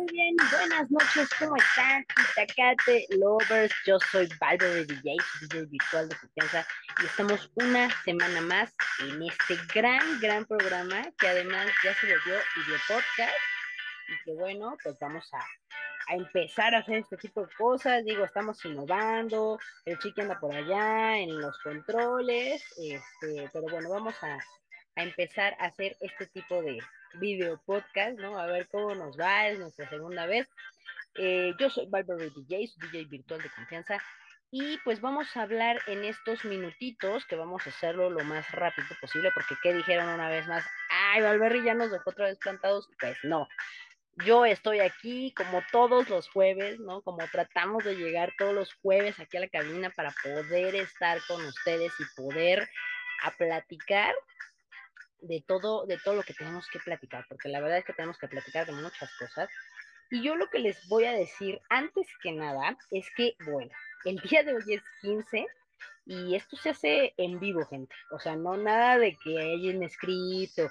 Muy bien, buenas noches, ¿cómo están? Itacate Lovers, yo soy Valverde DJ, DJ virtual de confianza, y estamos una semana más en este gran, gran programa que además ya se volvió video podcast y que bueno, pues vamos a, a empezar a hacer este tipo de cosas, digo, estamos innovando, el chiqui anda por allá en los controles, este, pero bueno, vamos a, a empezar a hacer este tipo de video podcast, ¿no? A ver cómo nos va, es nuestra segunda vez. Eh, yo soy Barbara DJ, DJ virtual de confianza, y pues vamos a hablar en estos minutitos, que vamos a hacerlo lo más rápido posible, porque ¿qué dijeron una vez más? Ay, Valverde ya nos dejó otra vez plantados. Pues no, yo estoy aquí como todos los jueves, ¿no? Como tratamos de llegar todos los jueves aquí a la cabina para poder estar con ustedes y poder a platicar de todo, de todo lo que tenemos que platicar, porque la verdad es que tenemos que platicar de muchas cosas. Y yo lo que les voy a decir antes que nada es que, bueno, el día de hoy es 15 y esto se hace en vivo, gente. O sea, no nada de que haya un escrito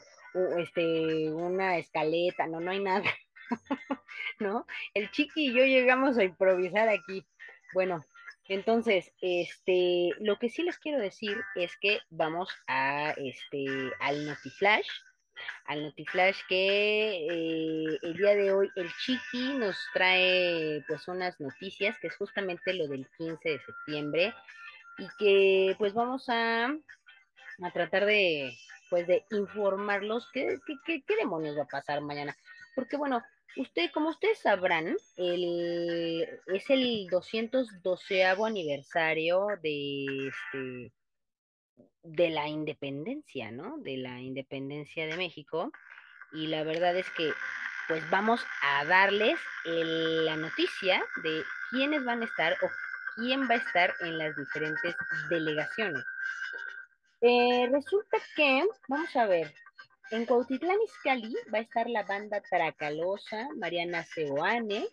este, una escaleta, no, no hay nada. ¿No? El chiqui y yo llegamos a improvisar aquí. Bueno, entonces, este, lo que sí les quiero decir es que vamos a este al Notiflash, al Notiflash que eh, el día de hoy el Chiqui nos trae pues unas noticias que es justamente lo del 15 de septiembre y que pues vamos a, a tratar de pues de informarlos qué, qué, qué demonios va a pasar mañana. Porque bueno, Usted, como ustedes sabrán, el, es el 212 aniversario de, este, de la independencia, ¿no? De la independencia de México. Y la verdad es que, pues vamos a darles la noticia de quiénes van a estar o quién va a estar en las diferentes delegaciones. Eh, resulta que, vamos a ver, en Cuautitlán Izcalli va a estar la banda Tracalosa, Mariana Seoane,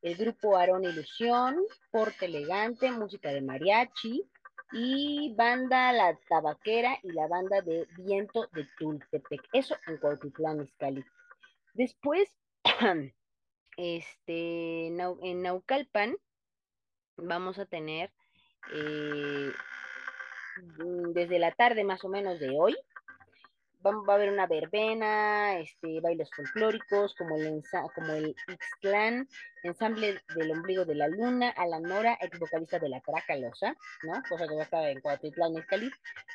el grupo Aarón Ilusión, Porte Elegante, música de mariachi, y banda La Tabaquera y la banda de Viento de Tultepec. Eso en Cuautitlán Izcalli. Después, este, en Naucalpan vamos a tener eh, desde la tarde más o menos de hoy va, a haber una verbena, este, bailes folclóricos, como el, como el Ixtlán, ensamble del ombligo de la luna, a la Nora, ex vocalista de la Tracalosa, ¿no? Cosa que va a estar en Cuautitlán, Cali,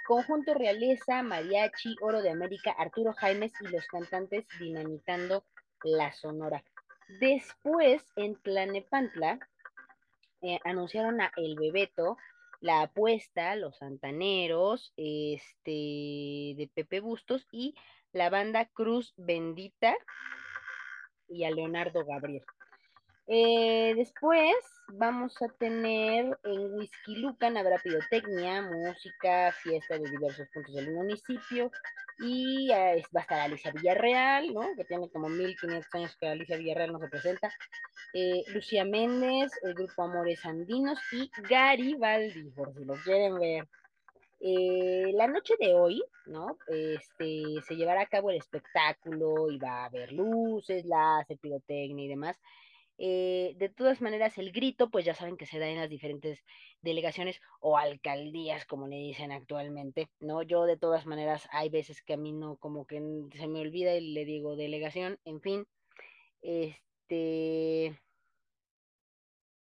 conjunto Realeza, Mariachi, Oro de América, Arturo Jaimes y los cantantes dinamitando la Sonora. Después, en Tlanepantla, eh, anunciaron a El Bebeto, la Apuesta, Los Santaneros, este, de Pepe Bustos y la banda Cruz Bendita y a Leonardo Gabriel. Eh, después vamos a tener en Whisky Lucan, habrá pirotecnia, música, fiesta de diversos puntos del municipio y eh, va a estar Alicia Villarreal, ¿no? que tiene como 1500 años que Alicia Villarreal no se presenta, eh, Lucía Méndez, el grupo Amores Andinos y Garibaldi, por si lo quieren ver. Eh, la noche de hoy, ¿no? Este, se llevará a cabo el espectáculo y va a haber luces, láser, pirotecnia y demás. Eh, de todas maneras, el grito, pues ya saben que se da en las diferentes delegaciones o alcaldías, como le dicen actualmente, ¿no? Yo de todas maneras, hay veces que a mí no, como que se me olvida y le digo delegación, en fin, este,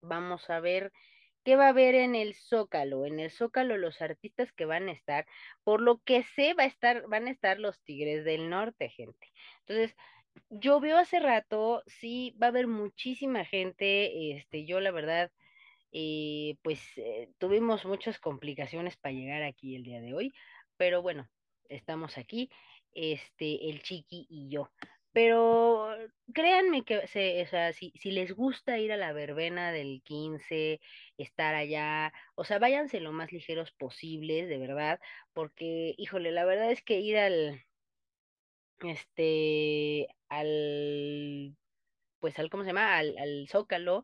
vamos a ver qué va a haber en el Zócalo. En el Zócalo los artistas que van a estar, por lo que sé, va a estar, van a estar los Tigres del Norte, gente. Entonces, veo hace rato, sí, va a haber muchísima gente, este, yo la verdad, eh, pues eh, tuvimos muchas complicaciones para llegar aquí el día de hoy, pero bueno, estamos aquí, este, el Chiqui y yo. Pero créanme que, se, o sea, si, si les gusta ir a la verbena del 15, estar allá, o sea, váyanse lo más ligeros posibles, de verdad, porque, híjole, la verdad es que ir al, este, al, pues al, ¿cómo se llama? Al, al Zócalo,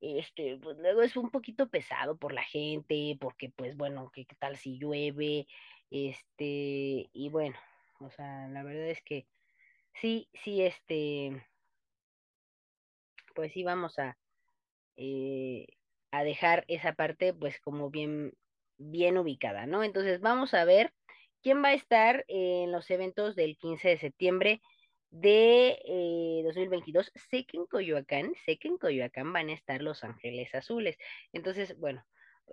este, pues luego es un poquito pesado por la gente, porque pues bueno, ¿qué, tal si llueve? Este, y bueno, o sea, la verdad es que sí, sí, este, pues sí vamos a, eh, a dejar esa parte pues como bien, bien ubicada, ¿no? Entonces vamos a ver quién va a estar en los eventos del 15 de septiembre de eh, 2022. Sé que en Coyoacán, sé que en Coyoacán van a estar Los Ángeles Azules. Entonces, bueno,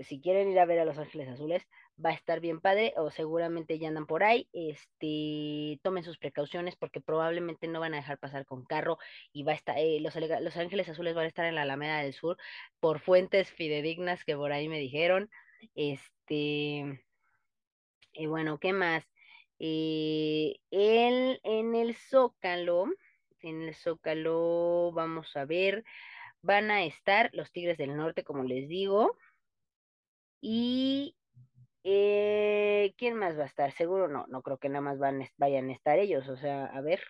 si quieren ir a ver a Los Ángeles Azules, va a estar bien padre o seguramente ya andan por ahí. Este, tomen sus precauciones porque probablemente no van a dejar pasar con carro y va a estar, eh, los, los Ángeles Azules van a estar en la Alameda del Sur por fuentes fidedignas que por ahí me dijeron. Este, y bueno, ¿qué más? Eh, en el Zócalo, en el Zócalo, vamos a ver, van a estar los Tigres del Norte, como les digo. Y eh, ¿quién más va a estar? Seguro no, no creo que nada más van, vayan a estar ellos, o sea, a ver.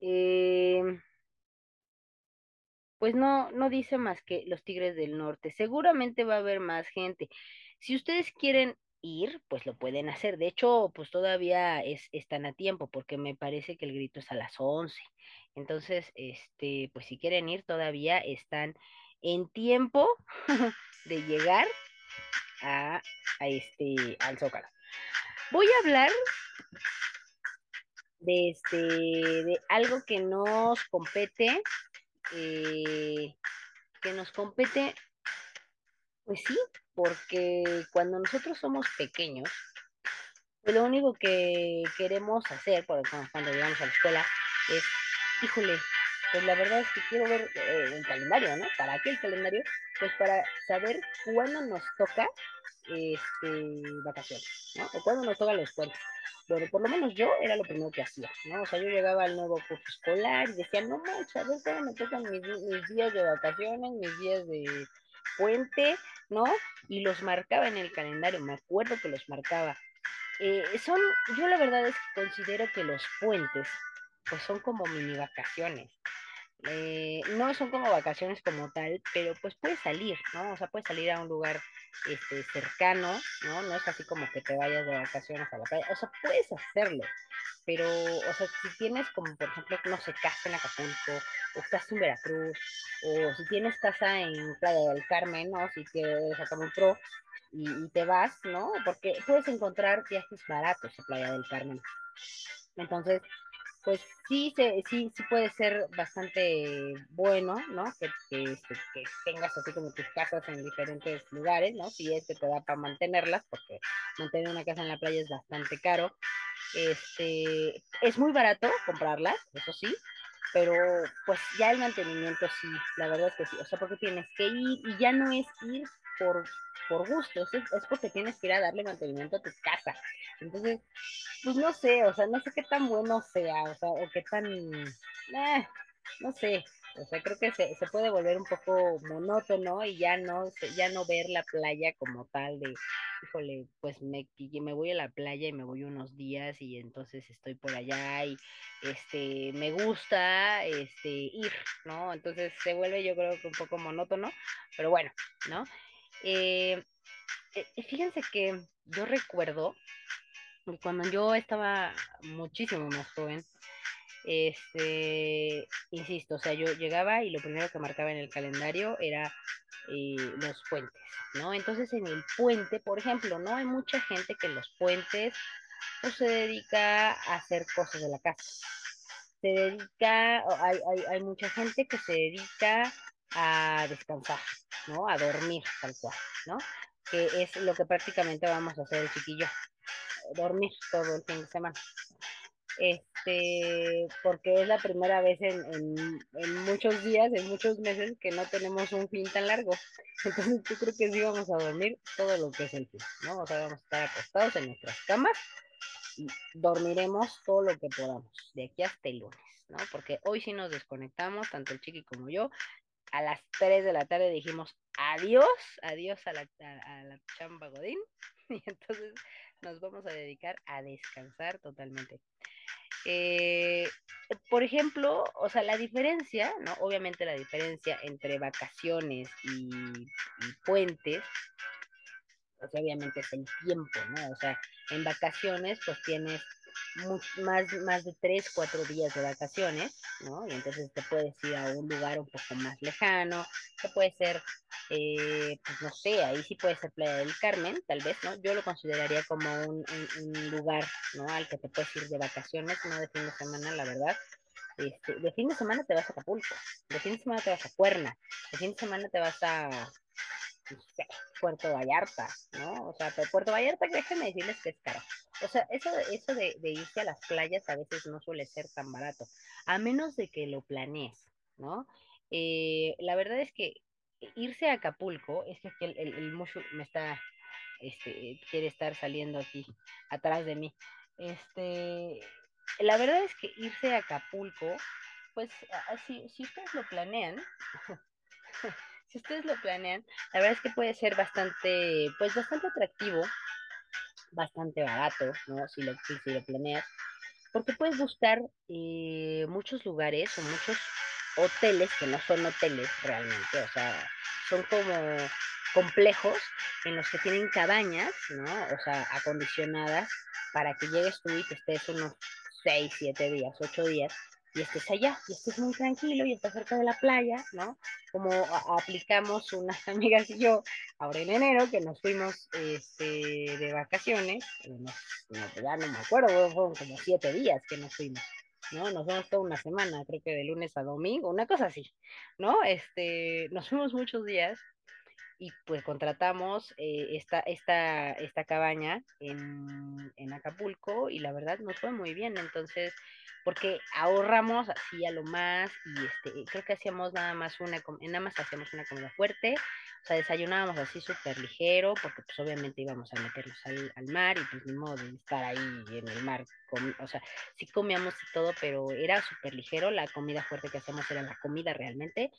Eh, pues no, no dice más que los Tigres del Norte. Seguramente va a haber más gente. Si ustedes quieren ir, pues lo pueden hacer. De hecho, pues todavía es, están a tiempo, porque me parece que el grito es a las 11. Entonces, este, pues si quieren ir, todavía están en tiempo de llegar a, a este, al Zócalo. Voy a hablar de, este, de algo que nos compete, eh, que nos compete, pues sí, porque cuando nosotros somos pequeños, pues lo único que queremos hacer por cuando llegamos a la escuela es, híjole, pues la verdad es que quiero ver eh, el calendario, ¿no? ¿Para qué el calendario? Pues para saber cuándo nos toca este, vacaciones, ¿no? O cuándo nos toca los puentes. Bueno, por lo menos yo era lo primero que hacía, ¿no? O sea, yo llegaba al nuevo curso escolar y decía, no manches, a ver cuándo me tocan mis días de vacaciones, mis días de puente, ¿no? Y los marcaba en el calendario, me acuerdo que los marcaba. Eh, son, yo la verdad es que considero que los puentes, pues son como mini vacaciones. Eh, no son como vacaciones como tal, pero pues puedes salir, ¿no? O sea, puedes salir a un lugar este, cercano, ¿no? No es así como que te vayas de vacaciones a la playa, o sea, puedes hacerlo, pero, o sea, si tienes como, por ejemplo, no sé, casa en Acapulco, o estás en Veracruz, o si tienes casa en Playa del Carmen, ¿no? Si quieres pro y, y te vas, ¿no? Porque puedes encontrar viajes baratos a Playa del Carmen. Entonces, pues sí, se, sí, sí puede ser bastante bueno, ¿no? Que, que, que, tengas así como tus casas en diferentes lugares, ¿no? Si este te da para mantenerlas, porque mantener una casa en la playa es bastante caro. Este, es muy barato comprarlas, eso sí, pero pues ya el mantenimiento sí, la verdad es que sí, o sea, porque tienes que ir y ya no es ir por, por gusto, es, es porque tienes que ir a darle mantenimiento a tu casa. Entonces, pues no sé, o sea, no sé qué tan bueno sea, o sea, o qué tan, eh, no sé, o sea, creo que se, se, puede volver un poco monótono y ya no, ya no ver la playa como tal de, híjole, pues me, me voy a la playa y me voy unos días y entonces estoy por allá y este, me gusta este, ir, ¿no? Entonces se vuelve yo creo que un poco monótono, pero bueno, ¿no? Eh, fíjense que yo recuerdo cuando yo estaba muchísimo más joven, este, insisto, o sea, yo llegaba y lo primero que marcaba en el calendario era eh, los puentes, ¿no? Entonces en el puente, por ejemplo, ¿no? Hay mucha gente que en los puentes pues, se dedica a hacer cosas de la casa. Se dedica, hay, hay, hay mucha gente que se dedica a descansar, ¿no? A dormir, tal cual, ¿no? Que es lo que prácticamente vamos a hacer el chiquillo, dormir todo el fin de semana. Este, porque es la primera vez en, en, en, muchos días, en muchos meses, que no tenemos un fin tan largo. Entonces yo creo que sí vamos a dormir todo lo que es el fin, ¿no? O sea, vamos a estar acostados en nuestras camas y dormiremos todo lo que podamos, de aquí hasta el lunes, ¿no? Porque hoy sí nos desconectamos, tanto el chiqui como yo, a las 3 de la tarde dijimos adiós, adiós a la, a, la chamba Godín, y entonces nos vamos a dedicar a descansar totalmente. Eh, por ejemplo, o sea, la diferencia, ¿no? Obviamente la diferencia entre vacaciones y, y puentes, sea, obviamente es el tiempo, ¿no? O sea, en vacaciones pues tienes más, más de tres, cuatro días de vacaciones, ¿no? Y entonces te puedes ir a un lugar un poco más lejano, que puede ser, eh, pues no sé, ahí sí puede ser Playa del Carmen, tal vez, ¿no? Yo lo consideraría como un, lugar, ¿no? Al que te puedes ir de vacaciones, no de fin de semana, la verdad. Este, de fin de semana te vas a Acapulco, de fin de semana te vas a Cuerna, de fin de semana te vas a Puerto Vallarta, ¿no? O sea, Puerto Vallarta, déjenme decirles que es caro. O sea, eso, eso de, irse a las playas a veces no suele ser tan barato, a menos de que lo planees, ¿no? Eh, la verdad es que irse a Acapulco, es que el, el, mushu me está, este, quiere estar saliendo aquí atrás de mí. Este, la verdad es que irse a Acapulco, pues, si, si ustedes lo planean, si ustedes lo planean, la verdad es que puede ser bastante, pues bastante atractivo, bastante barato, ¿no? Si lo, si, lo planeas, porque puedes buscar eh, muchos lugares o muchos hoteles que no son hoteles realmente, o sea, son como complejos en los que tienen cabañas, ¿no? O sea, acondicionadas para que llegues tú y te estés unos 6, 7 días, 8 días y estés allá, y estés muy tranquilo y estás cerca de la playa, ¿no? Como aplicamos unas amigas y yo ahora en enero que nos fuimos este, de vacaciones, no, ya no me acuerdo, fueron como siete días que nos fuimos. ¿no? Nos fuimos toda una semana, creo que de lunes a domingo, una cosa así, ¿no? Este, nos fuimos muchos días y pues contratamos eh, esta, esta, esta cabaña en, en, Acapulco y la verdad nos fue muy bien, entonces, porque ahorramos así a lo más y este, creo que hacíamos nada más una, nada más hacíamos una comida fuerte, o sea, desayunábamos así súper ligero, porque pues obviamente íbamos a meternos al, al, mar y pues ni modo de estar ahí en el mar, o sea, sí comíamos y todo, pero era súper ligero, la comida fuerte que hacíamos era la comida realmente,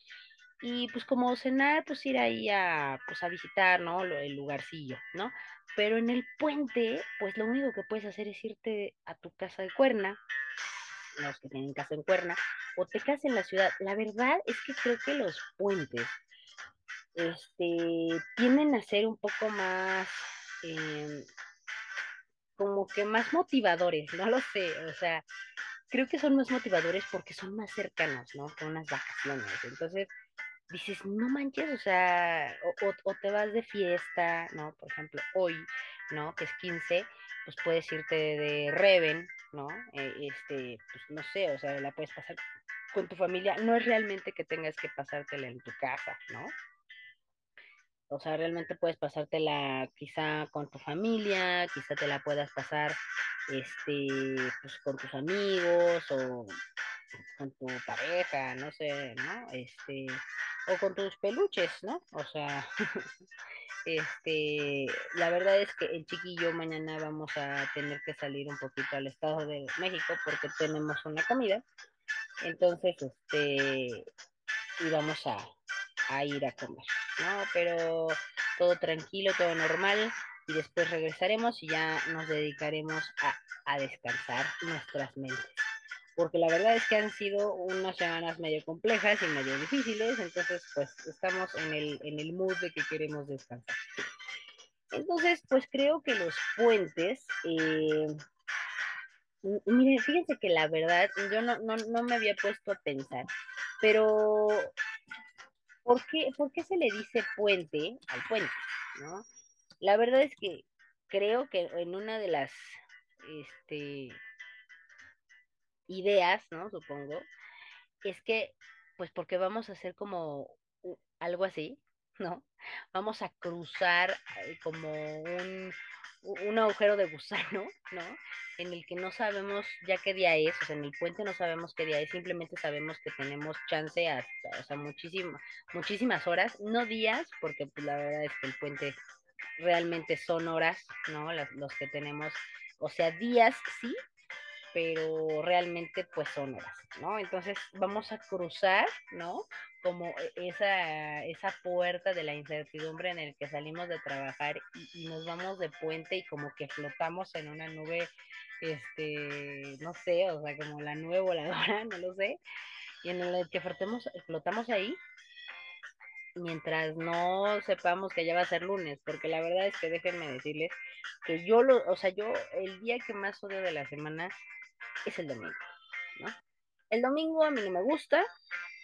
y pues como cenar, pues ir ahí a, pues a visitar, ¿no? El lugarcillo, ¿no? Pero en el puente, pues lo único que puedes hacer es irte a tu casa de cuerna, los que tienen casa en cuerna, o te quedas en la ciudad. La verdad es que creo que los puentes, este, tienden a ser un poco más, em, como que más motivadores, no lo sé, o sea, creo que son más motivadores porque son más cercanos, ¿no? Que unas vacaciones. Entonces, dices, no manches, o sea, o, te vas de fiesta, ¿no? Por ejemplo, hoy, ¿no? Que es 15, pues puedes irte de Reven, ¿no? Eh, este, pues no sé, o sea, la puedes pasar con tu familia. No es realmente que tengas que pasártela en tu casa, ¿no? O sea, realmente puedes pasártela quizá con tu familia, quizá te la puedas pasar este, pues con tus amigos o con tu pareja, no sé, ¿no? Este, o con tus peluches, ¿no? O sea, este, la verdad es que el chiquillo mañana vamos a tener que salir un poquito al Estado de México porque tenemos una comida. Entonces, este, íbamos a, a ir a comer, ¿no? Pero todo tranquilo, todo normal y después regresaremos y ya nos dedicaremos a, a descansar nuestras mentes porque la verdad es que han sido unas semanas medio complejas y medio difíciles, entonces pues estamos en el, en el mood de que queremos descansar. Entonces, pues creo que los puentes, eh, miren, fíjense que la verdad, yo no, no, no, me había puesto a pensar, pero ¿por qué, ¿por qué se le dice puente al puente? ¿no? La verdad es que creo que en una de las, este, ideas, ¿no? Supongo, es que, pues porque vamos a hacer como algo así, ¿no? Vamos a cruzar eh, como un, un agujero de gusano, ¿no? En el que no sabemos ya qué día es, o sea, en el puente no sabemos qué día es, simplemente sabemos que tenemos chance hasta, o sea, muchísimas, muchísimas horas, no días, porque pues, la verdad es que el puente realmente son horas, ¿no? los que tenemos, o sea, días sí, pero realmente pues son horas, ¿no? Entonces vamos a cruzar, ¿no? Como e, esa, esa puerta de la incertidumbre en el que salimos de trabajar y, nos vamos de puente y como que flotamos en una nube, este, no sé, o sea, como la nube voladora, no lo sé, y en el que flotamos, flotamos ahí mientras no sepamos que ya va a ser lunes, porque la verdad es que déjenme decirles que yo lo, o sea, yo el día que más odio de la semana es el domingo, ¿no? El domingo a mí no me gusta,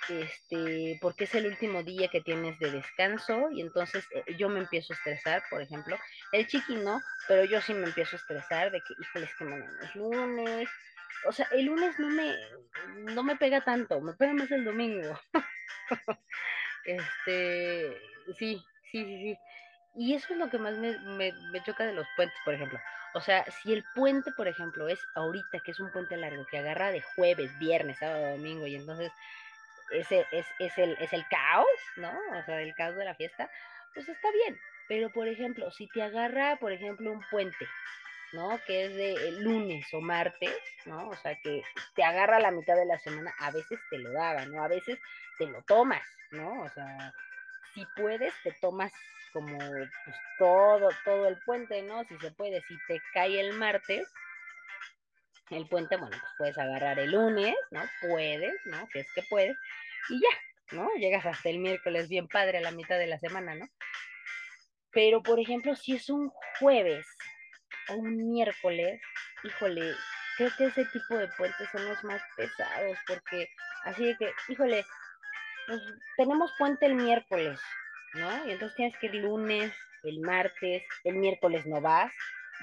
este, porque es el último día que tienes de descanso y entonces eh, yo me empiezo a estresar, por ejemplo, el chiqui no, pero yo sí me empiezo a estresar de que, híjole, es que mañana es lunes, o sea, el lunes no me, no me pega tanto, me pega más el domingo. este, sí, sí, sí, sí. Y eso es lo que más me, me, me, choca de los puentes, por ejemplo. O sea, si el puente, por ejemplo, es ahorita, que es un puente largo, que agarra de jueves, viernes, sábado, domingo, y entonces ese es, es, el, es el caos, ¿no? O sea, el caos de la fiesta, pues está bien. Pero, por ejemplo, si te agarra, por ejemplo, un puente, ¿no? Que es de lunes o martes, ¿no? O sea, que te agarra la mitad de la semana, a veces te lo daban, ¿no? A veces te lo tomas, ¿no? O sea, si puedes, te tomas como pues, todo, todo el puente, ¿no? Si se puede, si te cae el martes, el puente, bueno, pues puedes agarrar el lunes, ¿no? Puedes, ¿no? Si es que puedes, y ya, ¿no? Llegas hasta el miércoles bien padre a la mitad de la semana, ¿no? Pero, por ejemplo, si es un jueves o un miércoles, híjole, creo que ese tipo de puentes son los más pesados, porque así de que, híjole, pues tenemos puente el miércoles, ¿no? Y entonces tienes que ir lunes, el martes, el miércoles no vas,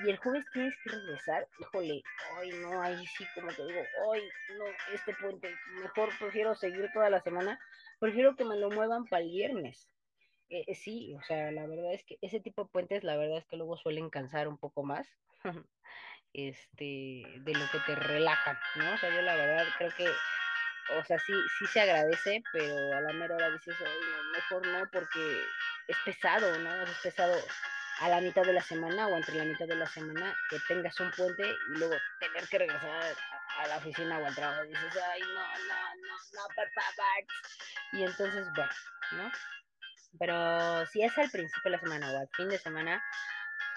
y el jueves tienes que regresar, híjole, ay no, ahí sí como te digo, ay no, este puente, mejor prefiero seguir toda la semana, prefiero que me lo muevan para el viernes. Eh, eh, sí, o sea, la verdad es que ese tipo de puentes, la verdad es que luego suelen cansar un poco más, este, de lo que te relajan, ¿no? O sea, yo la verdad creo que, o sea, sí, sí se agradece, pero a la mera hora dices, mejor no, porque es pesado, ¿no? Es pesado a la mitad de la semana o entre la mitad de la semana que tengas un puente y luego tener que regresar a, la oficina o al trabajo. Dices, ay, no, no, no, no, por favor. Y entonces, bueno, ¿no? Pero si es al principio de la semana o al fin de semana,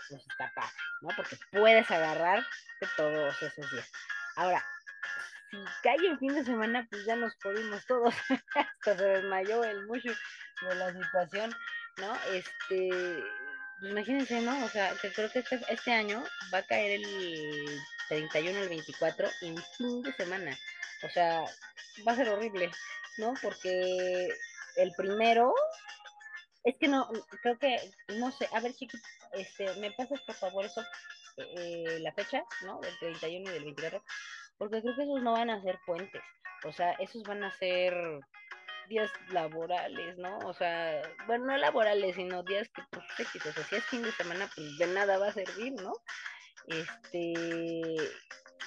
pues está fácil, ¿no? Porque puedes agarrar de todos esos días. Ahora, si cae el fin de semana, pues ya nos pudimos todos. Hasta se desmayó el mucho de la situación, ¿no? Este, pues imagínense, ¿no? O sea, que creo que este, este año va a caer el 31, el 24, en fin de semana. O sea, va a ser horrible, ¿no? Porque el primero, es que no, creo que, no sé, a ver, chiquito, este, me pasas por favor eso, eh, la fecha, ¿no? Del 31 y del 24, porque creo que esos no van a ser puentes. O sea, esos van a ser días laborales, ¿no? O sea, bueno, no laborales, sino días que, pues, o sea, si es fin de semana, pues de nada va a servir, ¿no? Este,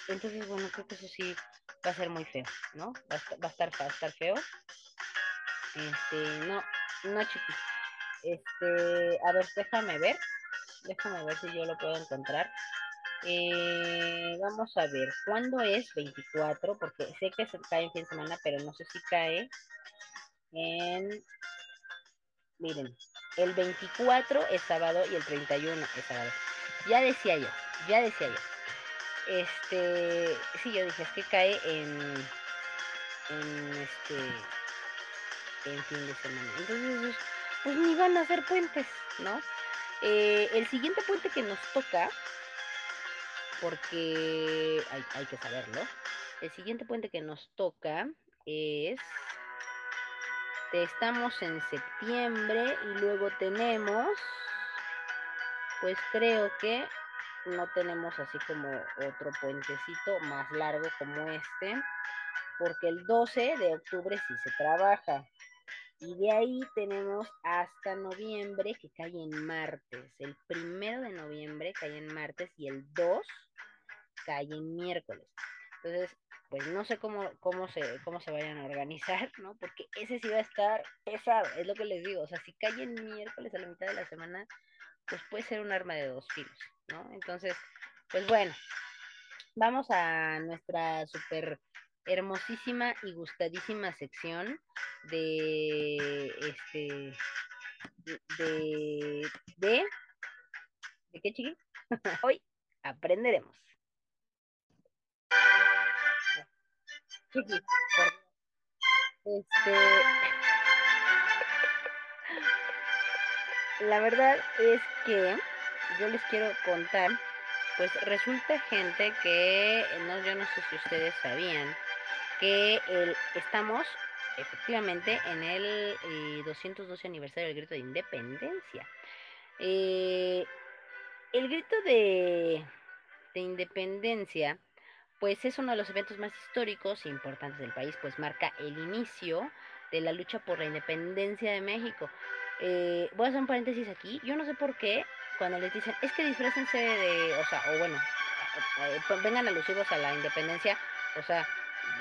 entonces, bueno, creo que eso sí va a ser muy feo, ¿no? Va a, estar, va a estar feo. Este, no, no, chiquis. Este, a ver, déjame ver. Déjame ver si yo lo puedo encontrar. Eh, vamos a ver, ¿cuándo es 24? Porque sé que se cae en fin de semana, pero no sé si cae en, miren, el 24 es sábado y el 31 es sábado. Ya decía yo, ya decía yo. Este, sí, yo dije, es que cae en, en este, en fin de semana. Entonces, pues ni van a hacer puentes, ¿no? Eh, el siguiente puente que nos toca, porque hay, que saberlo, el siguiente puente que nos toca es estamos en septiembre y luego tenemos, pues creo que no tenemos así como otro puentecito más largo como este, porque el 12 de octubre sí se trabaja. Y de ahí tenemos hasta noviembre que cae en martes. El primero de noviembre cae en martes y el 2 cae en miércoles. Entonces, pues no sé cómo, cómo, se, cómo se vayan a organizar, ¿no? Porque ese sí va a estar pesado, es lo que les digo. O sea, si cae en miércoles a la mitad de la semana, pues puede ser un arma de dos filos, ¿no? Entonces, pues bueno, vamos a nuestra súper hermosísima y gustadísima sección de este de de de, qué chiqui hoy aprenderemos Este. la verdad es que yo les quiero contar, pues resulta gente que, no, yo no sé si ustedes sabían, que estamos efectivamente en el 212 eh, aniversario del grito de independencia. Eh, el grito de, de independencia, pues es uno de los eventos más históricos e importantes del país, pues marca el inicio de la lucha por la independencia de México. Eh, voy a hacer un paréntesis aquí. Yo no sé por qué cuando les dicen, es que disfrácense de, o sea, o bueno, eh, vengan alusivos a la independencia, o sea,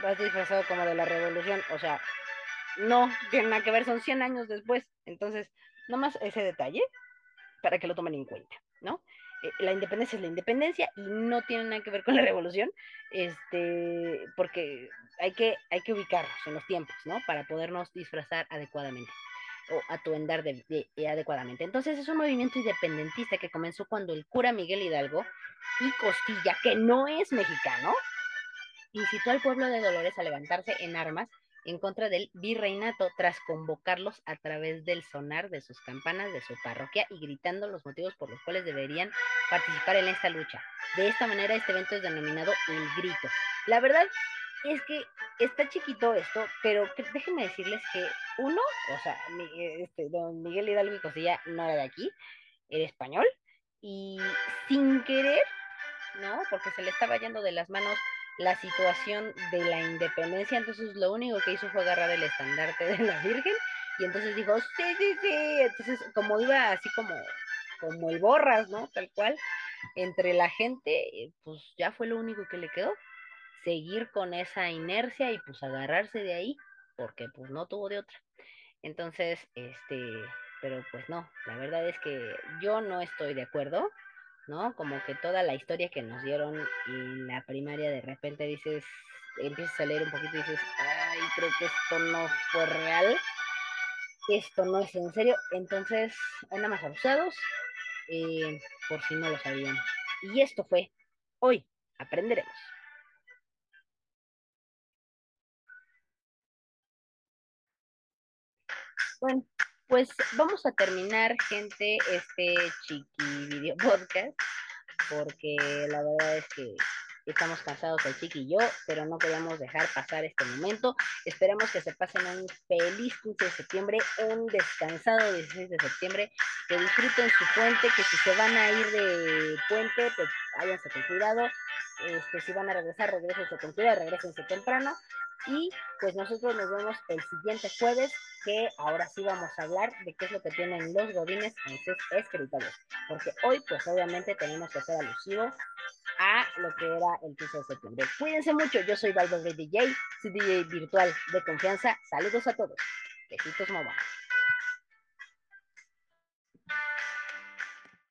vas disfrazado como de la revolución, o sea, no tiene nada que ver, son 100 años después. Entonces, nomás ese detalle para que lo tomen en cuenta, ¿no? Eh, la independencia es la independencia y no tiene nada que ver con la revolución, este, porque hay que, hay que ubicarnos en los tiempos, ¿no? Para podernos disfrazar adecuadamente o atuendar de, adecuadamente. Entonces es un movimiento independentista que comenzó cuando el cura Miguel Hidalgo y Costilla, que no es mexicano, incitó al pueblo de Dolores a levantarse en armas en contra del virreinato tras convocarlos a través del sonar de sus campanas de su parroquia y gritando los motivos por los cuales deberían participar en esta lucha. De esta manera este evento es denominado el grito. La verdad es que está chiquito esto, pero déjenme decirles que uno, o sea, este, don Miguel Hidalgo y Cosilla no era de aquí, era español, y sin querer, ¿no? Porque se le estaba yendo de las manos la situación de la independencia, entonces lo único que hizo fue agarrar el estandarte de la Virgen y entonces dijo, sí, sí, sí, entonces como iba así como, como el borras, ¿no? Tal cual, entre la gente, pues ya fue lo único que le quedó, seguir con esa inercia y pues agarrarse de ahí, porque pues no tuvo de otra. Entonces, este, pero pues no, la verdad es que yo no estoy de acuerdo ¿no? Como que toda la historia que nos dieron en la primaria, de repente dices, empiezas a leer un poquito y dices, ay, creo que esto no fue real, esto no es en serio, entonces, nada más abusados, eh, por si no lo sabían. Y esto fue, hoy aprenderemos. Bueno, pues vamos a terminar, gente, este chiqui video podcast, porque la verdad es que estamos cansados el chiqui y yo, pero no queríamos dejar pasar este momento. Esperamos que se pasen un feliz 15 de septiembre, un descansado 16 de septiembre, que disfruten su puente, que si se van a ir de puente, pues váyanse con cuidado. Este, si van a regresar, regresense con cuidado, regresense temprano. Y pues nosotros nos vemos el siguiente jueves, que ahora sí vamos a hablar de qué es lo que tienen los godines en sus escritorios. Porque hoy, pues obviamente tenemos que hacer alusivo a lo que era el 15 de septiembre. Cuídense mucho, yo soy Valverde DJ, DJ virtual de confianza. Saludos a todos. Besitos, mamá.